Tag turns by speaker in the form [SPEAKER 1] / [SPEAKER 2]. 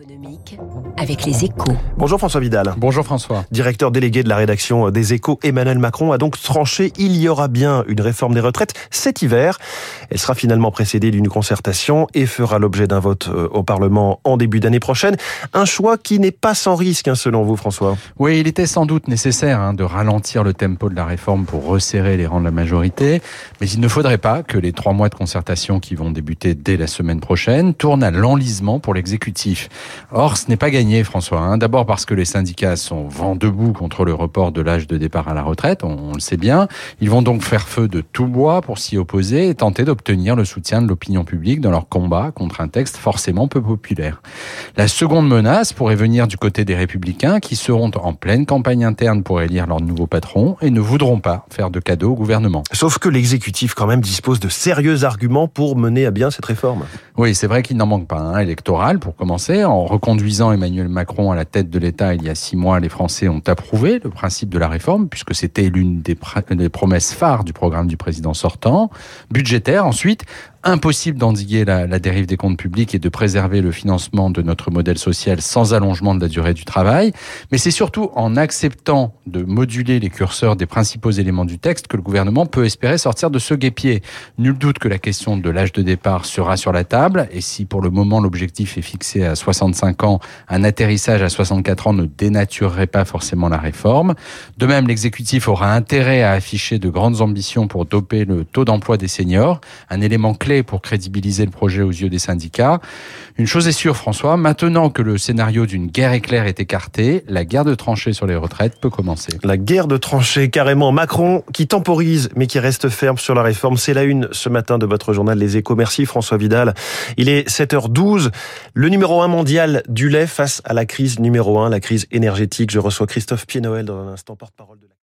[SPEAKER 1] économique avec les échos.
[SPEAKER 2] Bonjour François Vidal.
[SPEAKER 3] Bonjour François.
[SPEAKER 2] Directeur délégué de la rédaction des échos, Emmanuel Macron a donc tranché. Il y aura bien une réforme des retraites cet hiver. Elle sera finalement précédée d'une concertation et fera l'objet d'un vote euh, au Parlement en début d'année prochaine. Un choix qui n'est pas sans risque, hein, selon vous François.
[SPEAKER 3] Oui, il était sans doute nécessaire hein, de ralentir le tempo de la réforme pour resserrer les rangs de la majorité. Mais il ne faudrait pas que les trois mois de concertation qui vont débuter dès la semaine prochaine tournent à l'enlisement pour l'exécutif. Or, ce n'est pas gagné, François. Hein. D'abord parce que les syndicats sont vent debout contre le report de l'âge de départ à la retraite, on, on, le sait bien. Ils vont donc faire feu de tout bois pour s'y opposer et tenter d'obtenir le soutien de l'opinion publique dans leur combat contre un texte forcément peu populaire. La seconde menace pourrait venir du côté des républicains qui seront en pleine campagne interne pour élire leur nouveau patron et ne voudront pas faire de cadeaux au gouvernement.
[SPEAKER 2] Sauf que l'exécutif quand même dispose de sérieux arguments pour mener à bien cette réforme.
[SPEAKER 3] Oui, c'est vrai qu'il n'en manque pas un électoral pour commencer. En reconduisant Emmanuel Macron à la tête de l'État il y a six mois, les Français ont approuvé le principe de la réforme puisque c'était l'une des, promesses phares du programme du président sortant. Budgétaire ensuite, impossible d'endiguer la, dérive des comptes publics et de préserver le financement de notre modèle social sans allongement de la durée du travail. Mais c'est surtout en acceptant de moduler les curseurs des principaux éléments du texte que le gouvernement peut espérer sortir de ce guépier. Nul doute que la question de l'âge de départ sera sur la table et si pour le moment l'objectif est fixé à 65 ans, un atterrissage à 64 ans ne dénaturerait pas forcément la réforme. De même, l'exécutif aura intérêt à afficher de grandes ambitions pour doper le taux d'emploi des seniors, un élément pour crédibiliser le projet aux yeux des syndicats. Une chose est sûre, François, maintenant que le scénario d'une guerre éclair est écarté, la guerre de tranchées sur les retraites peut commencer.
[SPEAKER 2] La guerre de tranchées, carrément. Macron qui temporise, mais qui reste ferme sur la réforme. C'est la une ce matin de votre journal Les Échos. Merci François Vidal. Il est 7h12. Le numéro 1 mondial du lait face à la crise numéro 1, la crise énergétique. Je reçois Christophe Pied-Noël dans un instant, porte-parole de la